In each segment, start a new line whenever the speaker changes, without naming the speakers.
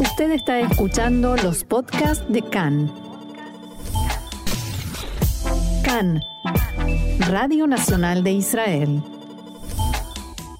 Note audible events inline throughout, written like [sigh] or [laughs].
Usted está escuchando los podcasts de CAN. CAN, Radio Nacional de Israel.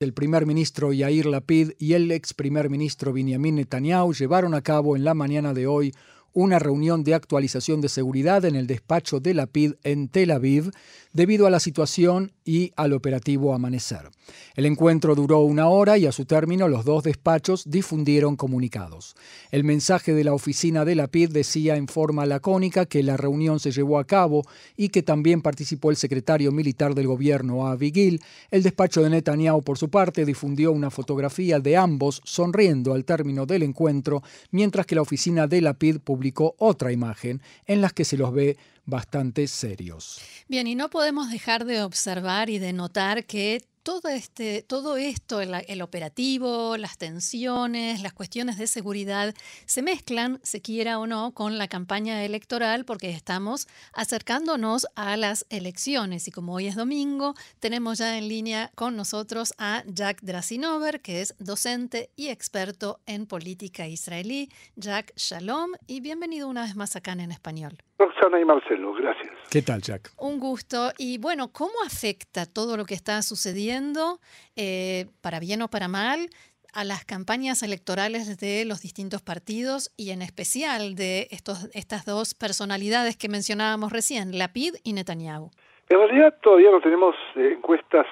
El primer ministro Yair Lapid y el ex primer ministro Benjamin Netanyahu llevaron a cabo en la mañana de hoy una reunión de actualización de seguridad en el despacho de la PID en Tel Aviv debido a la situación y al operativo Amanecer. El encuentro duró una hora y a su término los dos despachos difundieron comunicados. El mensaje de la oficina de la PID decía en forma lacónica que la reunión se llevó a cabo y que también participó el secretario militar del gobierno Avigil. El despacho de Netanyahu, por su parte, difundió una fotografía de ambos sonriendo al término del encuentro, mientras que la oficina de la PID publicó otra imagen en la que se los ve bastante serios.
Bien, y no podemos dejar de observar y de notar que todo, este, todo esto, el, operativo, las tensiones, las cuestiones de seguridad, se mezclan, se quiera o no, con la campaña electoral porque estamos acercándonos a las elecciones. Y como hoy es domingo, tenemos ya en línea con nosotros a Jack Drasinover, que es docente y experto en política israelí. Jack, shalom y bienvenido una vez más acá en español.
Roxana y Marcelo, gracias.
¿Qué tal, Jack?
Un gusto. Y bueno, ¿cómo afecta todo lo que está sucediendo, eh, para bien o para mal, a las campañas electorales de los distintos partidos y en especial de estos, estas dos personalidades que mencionábamos recién, Lapid y Netanyahu?
En realidad todavía no tenemos eh, encuestas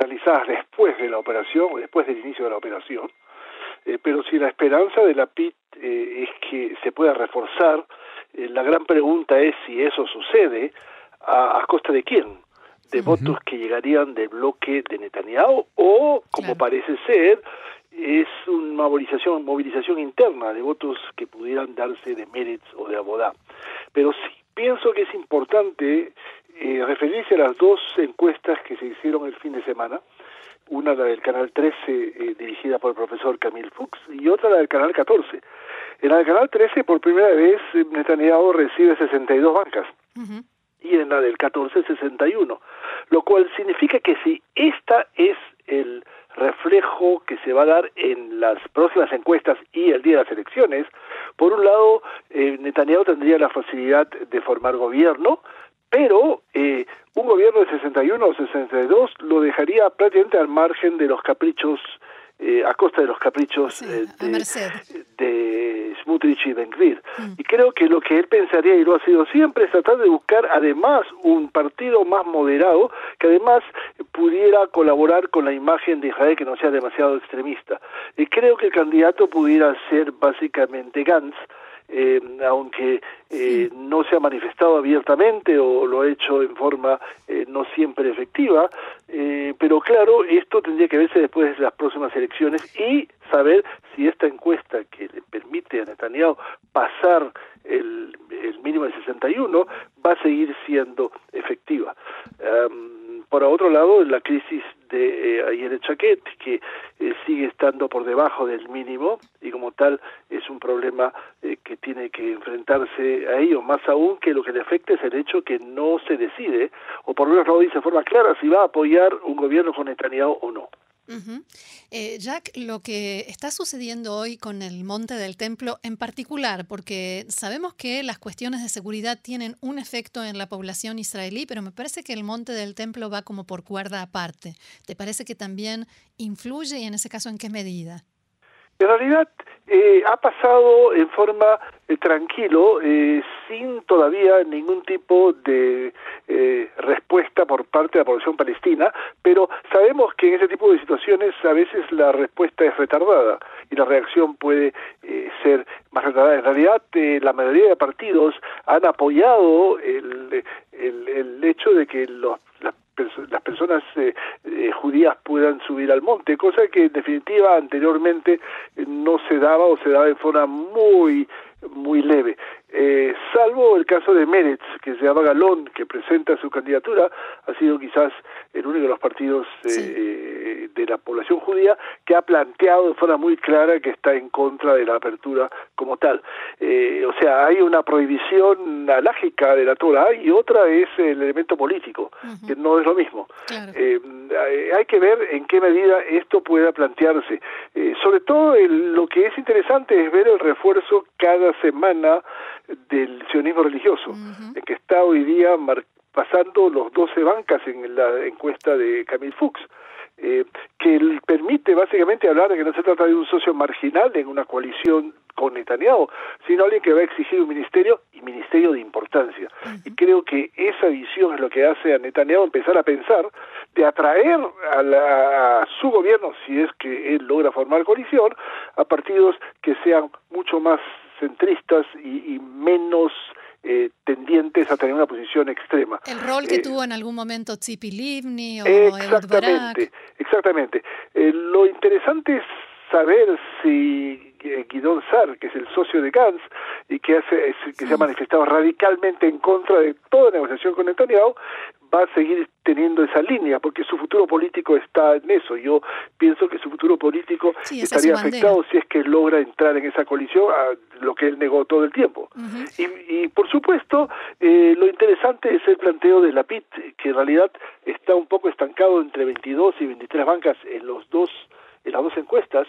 realizadas después de la operación, después del inicio de la operación, eh, pero si la esperanza de Lapid es que se pueda reforzar eh, la gran pregunta es si eso sucede, a, costa de quién, de votos que llegarían del bloque de Netanyahu o, como parece ser, es una movilización, movilización interna de votos que pudieran darse de Meretz o de Abodá. Pero sí pienso que es importante eh, referirse a las dos encuestas que se hicieron el fin de semana, una la del Canal 13 eh, dirigida por el profesor Camille Fuchs y otra la del Canal 14 en el canal 13, por primera vez, Netanyahu recibe 62 bancas. Y en la del 14, 61. Lo cual significa que si esta es el reflejo que se va a dar en las próximas encuestas y el día de las elecciones, por un lado, eh, Netanyahu tendría la facilidad de formar gobierno, pero eh, un gobierno de 61 o 62 lo dejaría prácticamente al margen de los caprichos eh, a costa de los caprichos
eh,
de, Smutrich y Ben mm. Y creo que lo que él pensaría, y lo ha sido siempre, es tratar de buscar además un partido más moderado que además pudiera colaborar con la imagen de Israel que no sea demasiado extremista. Y creo que el candidato pudiera ser básicamente Gantz, eh, aunque eh, no se ha manifestado abiertamente o lo ha hecho en forma eh, no siempre efectiva, eh, pero claro, esto tendría que verse después de las próximas elecciones y saber si esta encuesta que le permite a Netanyahu pasar el, el mínimo de 61 va a seguir siendo efectiva. Por otro lado, la crisis de eh, ayer Chaquet, que eh, sigue estando por debajo del mínimo y como tal es un problema eh, que tiene que enfrentarse a ello, más aún que lo que le afecta es el hecho que no se decide, o por lo menos no dice de forma clara, si va a apoyar un gobierno con Netanyahu o no.
Eh, Jack, lo que está sucediendo hoy con el Monte del Templo en particular, porque sabemos que las cuestiones de seguridad tienen un efecto en la población israelí, pero me parece que el Monte del Templo va como por cuerda aparte. ¿Te parece que también influye y en ese caso en qué medida?
En realidad eh, ha pasado en forma eh, tranquilo, eh, sin todavía ningún tipo de respuesta por parte de la población palestina, pero sabemos que en ese tipo de situaciones a veces la respuesta es retardada y la reacción puede ser más retardada. En realidad, la mayoría de partidos han apoyado el, el, el hecho de que los, las personas eh, eh, judías puedan subir al monte, cosa que en definitiva anteriormente eh, no se daba o se daba de forma muy muy leve. Eh, salvo el caso de Meretz, que se llama Galón, que presenta su candidatura, ha sido quizás el único de los partidos eh, de la población judía que ha planteado de forma muy clara que está en contra de la apertura como tal. Eh, o sea, hay una prohibición alágica de la Torah y otra es el elemento político, que no es lo mismo. hay que ver en qué medida esto pueda plantearse. sobre todo lo que es interesante es ver el refuerzo cada semana del sionismo religioso, que está hoy día pasando los 12 bancas en la encuesta de Camille Fuchs. Eh, que permite básicamente hablar de que no se trata de un socio marginal en una coalición con Netanyahu, sino alguien que va a exigir un ministerio y ministerio de importancia. Y creo que esa visión es lo que hace a Netanyahu empezar a pensar de atraer a, a su gobierno, si es que él logra formar coalición, a partidos que sean mucho más centristas y, menos eh, tendientes a tener una posición extrema.
El rol que eh, tuvo en algún momento Tzipi Livni o
Exactamente, exactamente. Eh, lo interesante es saber si Guidón Sar, que es el socio de Gantz y que, hace, que se ha manifestado radicalmente en contra de toda negociación con Netanyahu, va a seguir teniendo esa línea, porque su futuro político está en eso. Yo pienso que su futuro político estaría afectado si es que logra entrar en esa colisión, a lo que él negó todo el tiempo. y, y, por supuesto, eh, lo interesante es el planteo de la PIT, que en realidad está un poco estancado entre 22 y 23 bancas en los dos en las dos encuestas,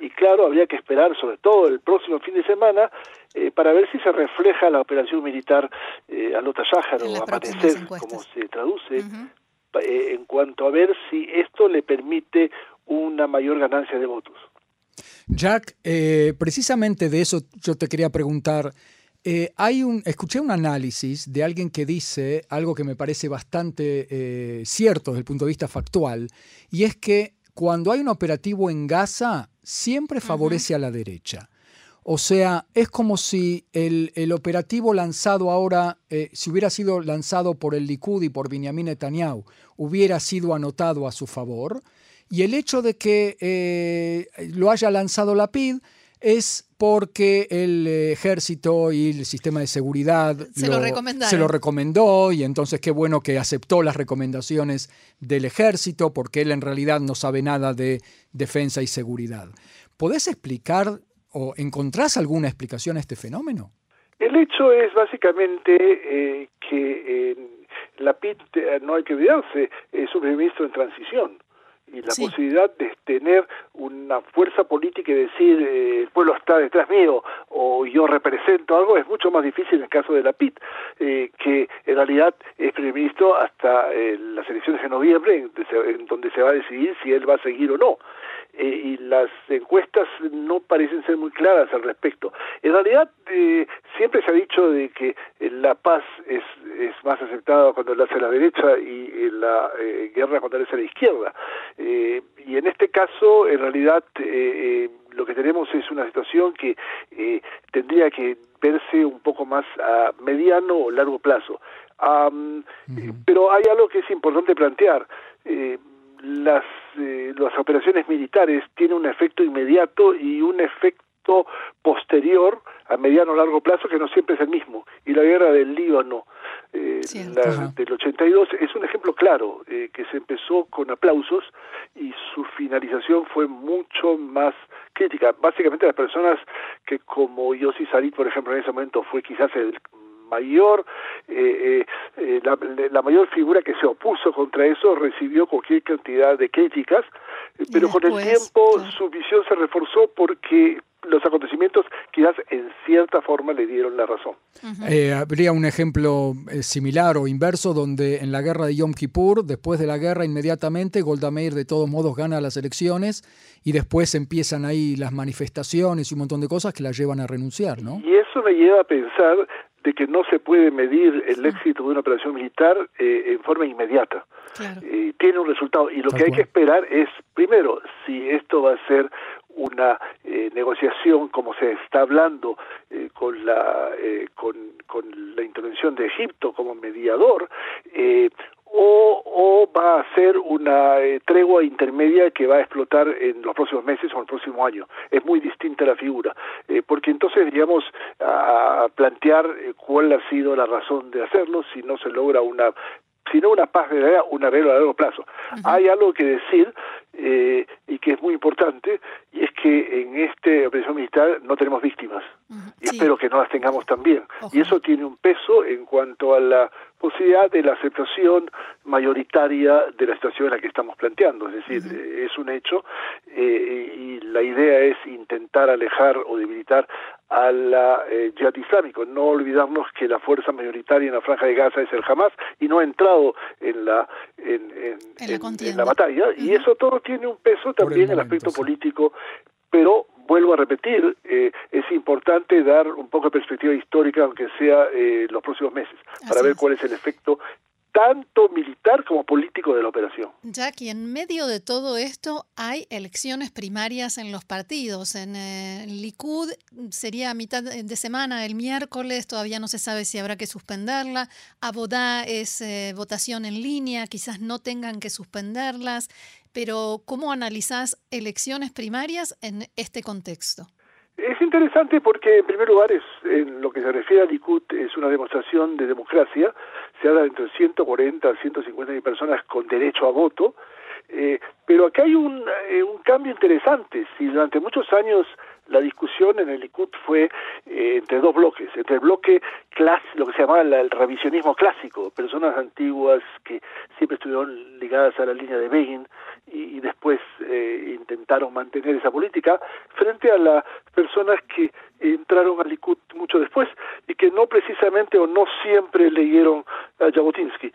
y claro, habría que esperar sobre todo el próximo fin de semana eh, para ver si se refleja la operación militar eh, a Lota o Amanecer, como se traduce, eh, en cuanto a ver si esto le permite una mayor ganancia de votos.
Jack, eh, precisamente de eso yo te quería preguntar. hay un, escuché un análisis de alguien que dice algo que me parece bastante cierto desde el punto de vista factual, y es que cuando hay un operativo en Gaza, siempre favorece a la derecha. O sea, es como si el, operativo lanzado ahora, eh, si hubiera sido lanzado por el Likud y por Benjamin Netanyahu, hubiera sido anotado a su favor. Y el hecho de que eh, lo haya lanzado la PID es porque el ejército y el sistema de seguridad
se lo,
se lo, recomendó y entonces qué bueno que aceptó las recomendaciones del ejército porque él en realidad no sabe nada de defensa y seguridad. ¿Podés explicar o encontrás alguna explicación a este fenómeno?
El hecho es básicamente eh, que la PIT, eh, no hay que olvidarse, es un ministro en transición y la posibilidad de tener una fuerza política y decir eh, el pueblo está detrás mío o yo represento algo es mucho más difícil en el caso de la PIT, eh, que en realidad es primer ministro hasta eh, las elecciones de noviembre, en, donde se va a decidir si él va a seguir o no. Y las encuestas no parecen ser muy claras al respecto. En realidad, siempre se ha dicho de que la paz es, es más aceptada cuando la hace la derecha y la guerra cuando la hace la izquierda. Eh, y en este caso, en realidad, eh, eh, lo que tenemos es una situación que tendría que verse un poco más a mediano o largo plazo. Pero hay algo que es importante plantear. Las, las operaciones militares tienen un efecto inmediato y un efecto posterior a mediano o largo plazo que no siempre es el mismo. Y la guerra del Líbano eh, la, del 82 es un ejemplo claro eh, que se empezó con aplausos y su finalización fue mucho más crítica. Básicamente las personas que como Yossi Sarit, por ejemplo, en ese momento fue quizás el mayor eh, eh, la, la, mayor figura que se opuso contra eso recibió cualquier cantidad de críticas pero con el tiempo su visión se reforzó porque los acontecimientos quizás en cierta forma le dieron la razón.
Eh, habría un ejemplo eh, similar o inverso donde en la guerra de Yom Kippur, después de la guerra inmediatamente Golda Meir de todos modos gana las elecciones y después empiezan ahí las manifestaciones y un montón de cosas que la llevan a renunciar, ¿no?
Y eso me lleva a pensar de que no se puede medir el éxito de una operación militar eh, en forma inmediata. tiene un resultado. Y lo que hay que esperar es, primero, si esto va a ser una eh, negociación como se está hablando eh, con la eh, con, con, la intervención de Egipto como mediador o, va a ser una eh, tregua intermedia que va a explotar en los próximos meses o en el próximo año. Es muy distinta la figura, eh, porque entonces deberíamos a plantear eh, cuál ha sido la razón de hacerlo si no se logra una sino una paz verdadera, un arreglo a largo plazo. Hay algo que decir eh, y que es muy importante, y es que en este operación militar no tenemos víctimas, y espero que no las tengamos también. Y eso tiene un peso en cuanto a la posibilidad de la aceptación mayoritaria de la situación en la que estamos planteando. Es decir, eh, es un hecho eh, y la idea es intentar alejar o debilitar a la eh, yihad islámico. No olvidarnos que la fuerza mayoritaria en la franja de Gaza es el Hamas y no ha entrado en la en, en, la, batalla. Y eso todo tiene un peso también el aspecto político, pero vuelvo a repetir, eh, es importante dar un poco de perspectiva histórica, aunque sea eh, los próximos meses, para ver cuál es el efecto tanto militar como político de la operación.
Jackie, en medio de todo esto hay elecciones primarias en los partidos. En eh, Likud sería a mitad de semana, el miércoles, todavía no se sabe si habrá que suspenderla. Abodá es eh, votación en línea, quizás no tengan que suspenderlas. Pero, ¿cómo analizás elecciones primarias en este contexto?
Es interesante porque, en primer lugar, es, en lo que se refiere a Likud, es una demostración de democracia. Se habla de entre 140 a 150 mil personas con derecho a voto. Eh, pero acá hay un, eh, un cambio interesante. Si durante muchos años la discusión en el Likud fue eh, entre dos bloques, entre el bloque clásico, lo que se llamaba el revisionismo clásico, personas antiguas que siempre estuvieron ligadas a la línea de Begin y, después eh, intentaron mantener esa política, frente a las personas que entraron al Likud mucho después y que no precisamente o no siempre leyeron a Jabotinsky.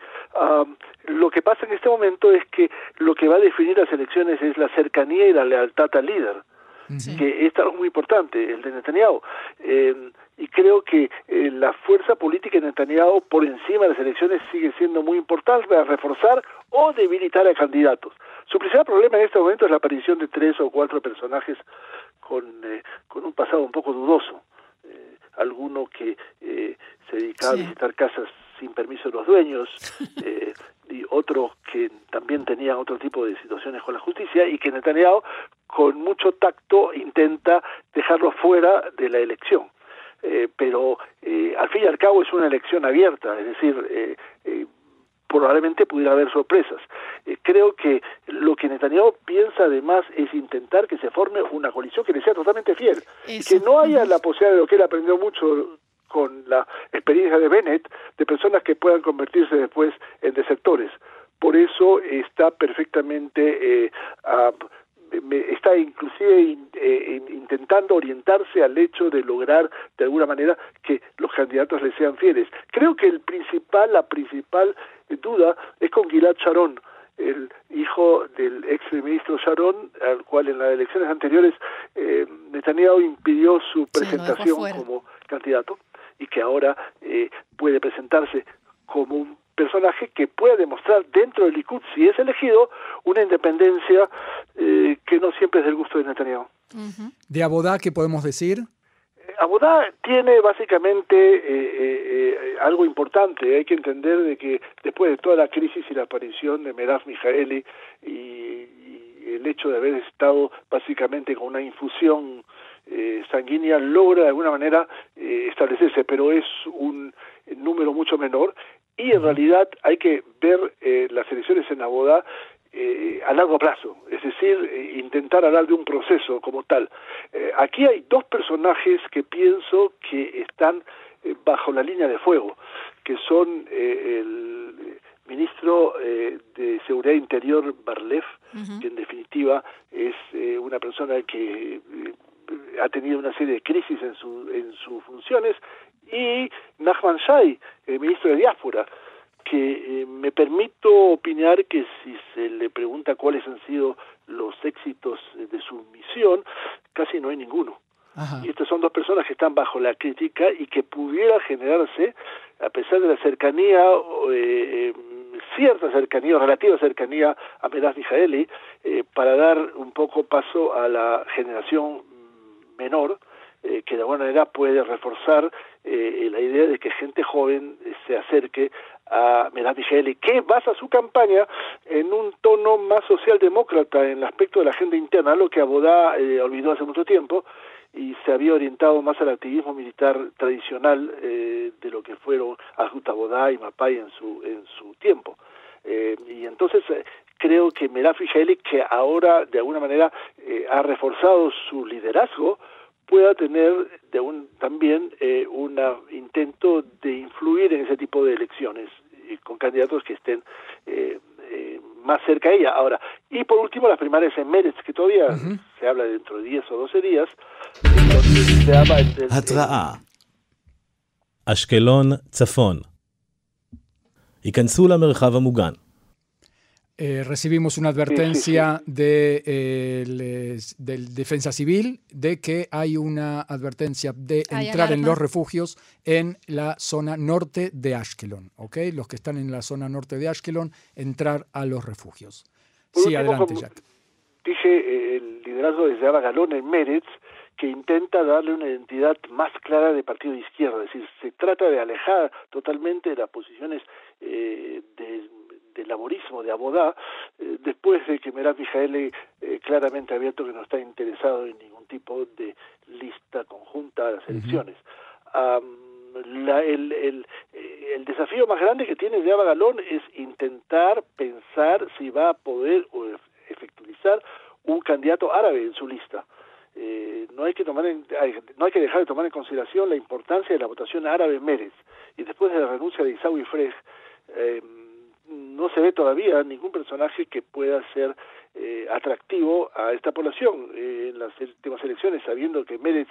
lo que pasa en este momento es que lo que va a definir las elecciones es la cercanía y la lealtad al líder que es algo muy importante, el de Netanyahu. Eh, y creo que eh, la fuerza política de Netanyahu por encima de las elecciones sigue siendo muy importante para reforzar o debilitar a candidatos. Su principal problema en este momento es la aparición de tres o cuatro personajes con, eh, con un pasado un poco dudoso. alguno que se dedicaba a visitar casas sin permiso de los dueños, [laughs] y otros que también tenían otro tipo de situaciones con la justicia y que Netanyahu con mucho tacto intenta dejarlo fuera de la elección. Eh, pero eh, al fin y al cabo es una elección abierta, es decir, eh, probablemente pudiera haber sorpresas. creo que lo que Netanyahu piensa además es intentar que se forme una coalición que le sea totalmente fiel, que no haya la posibilidad de lo que él aprendió mucho con la experiencia de Bennett, de personas que puedan convertirse después en desertores. Por eso está perfectamente, eh, está inclusive eh, intentando orientarse al hecho de lograr de alguna manera que los candidatos le sean fieles. Creo que el principal, la principal duda es con Gilad Sharon, el hijo del ex ministro Sharon, al cual en las elecciones anteriores eh, Netanyahu impidió su presentación como candidato y que ahora eh, puede presentarse como un personaje que pueda demostrar dentro del Likud, si es elegido, una independencia eh, que no siempre es del gusto de Netanyahu.
¿De Abodá qué podemos decir?
Eh, Abodá tiene básicamente algo importante. Hay que entender de que después de toda la crisis y la aparición de Merav Mijaeli y, el hecho de haber estado básicamente con una infusión eh, sanguínea logra de alguna manera eh, establecerse, pero es un número mucho menor. Y en realidad hay que ver eh, las elecciones en Abodá a largo plazo, es decir, intentar hablar de un proceso como tal. aquí hay dos personajes que pienso que están bajo la línea de fuego, que son el ministro de Seguridad Interior Barlev, que en definitiva es una persona que ha tenido una serie de crisis en, su, en sus funciones, y Nachman Shai, el ministro de Diáspora, que eh, me permito opinar que si se le pregunta cuáles han sido los éxitos de su misión, casi no hay ninguno. Y estas son dos personas que están bajo la crítica y que pudiera generarse, a pesar de la cercanía, eh, cierta cercanía, relativa cercanía a Medas Mijaeli, eh, para dar un poco paso a la generación menor eh, que de alguna manera puede reforzar eh, la idea de que gente joven se acerque a Merav que basa su campaña en un tono más socialdemócrata en el aspecto de la agenda interna, lo que Abodá eh, olvidó hace mucho tiempo y se había orientado más al activismo militar tradicional eh, de lo que fueron Adjut Abodá y Mapay en su, en su tiempo. Eh, y entonces creo que Meraf que ahora de alguna manera ha reforzado su liderazgo, pueda tener de un, también eh, un intento de influir en ese tipo de elecciones y con candidatos que estén eh, eh, más cerca a ella. Ahora, y por último, las primarias en Meretz, que todavía se habla dentro de 10 o 12 días. Se habla
התראה אשקלון צפון ייכנסו למרחב המוגן
eh, recibimos una advertencia De, eh, del Defensa Civil de que hay una advertencia de entrar en los refugios en la zona norte de Ashkelon. ¿ok? Los que están en la zona norte de Ashkelon, entrar a los refugios. sí, adelante, Jack.
Dije eh, el liderazgo de Zaba Galón en Meretz que intenta darle una identidad más clara de partido de izquierda, es decir, se trata de alejar totalmente de las posiciones de laborismo de Abodá, eh, después de que Merab Mijaeli eh, claramente ha abierto que no está interesado en ningún tipo de lista conjunta a las elecciones. la, el, el, eh, el, desafío más grande que tiene Aba Galón es intentar pensar si va a poder efectualizar un candidato árabe en su lista. Eh, no hay que tomar en, no hay que dejar de tomar en consideración la importancia de la votación árabe en Mérez y después de la renuncia de Isaui Frey eh, no se ve todavía ningún personaje que pueda ser eh, atractivo a esta población. Eh, en las últimas elecciones, sabiendo que Meretz,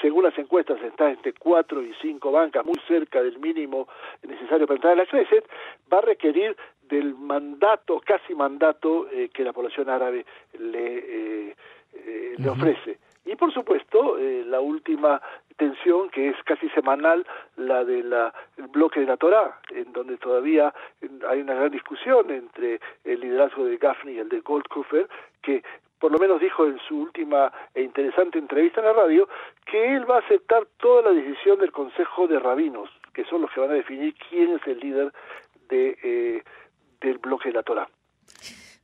según las encuestas, está entre cuatro y cinco bancas, muy cerca del mínimo necesario para entrar a la Knesset, va a requerir del mandato, casi mandato, eh, que la población árabe le, le ofrece. Y por supuesto, la última tensión que es casi semanal, la del bloque de la Torá, en donde todavía hay una gran discusión entre el liderazgo de Gaffney y el de Goldkofer, que por lo menos dijo en su última e interesante entrevista en la radio, que él va a aceptar toda la decisión del Consejo de Rabinos, que son los que van a definir quién es el líder de, eh, del bloque de la Torá.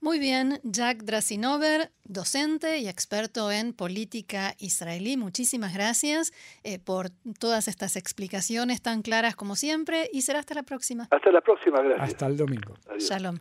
Muy bien, Jack Drasinover, docente y experto en política israelí. Muchísimas gracias eh, por todas estas explicaciones tan claras como siempre y será hasta la próxima.
Hasta la próxima, gracias.
Hasta el domingo.
Shalom.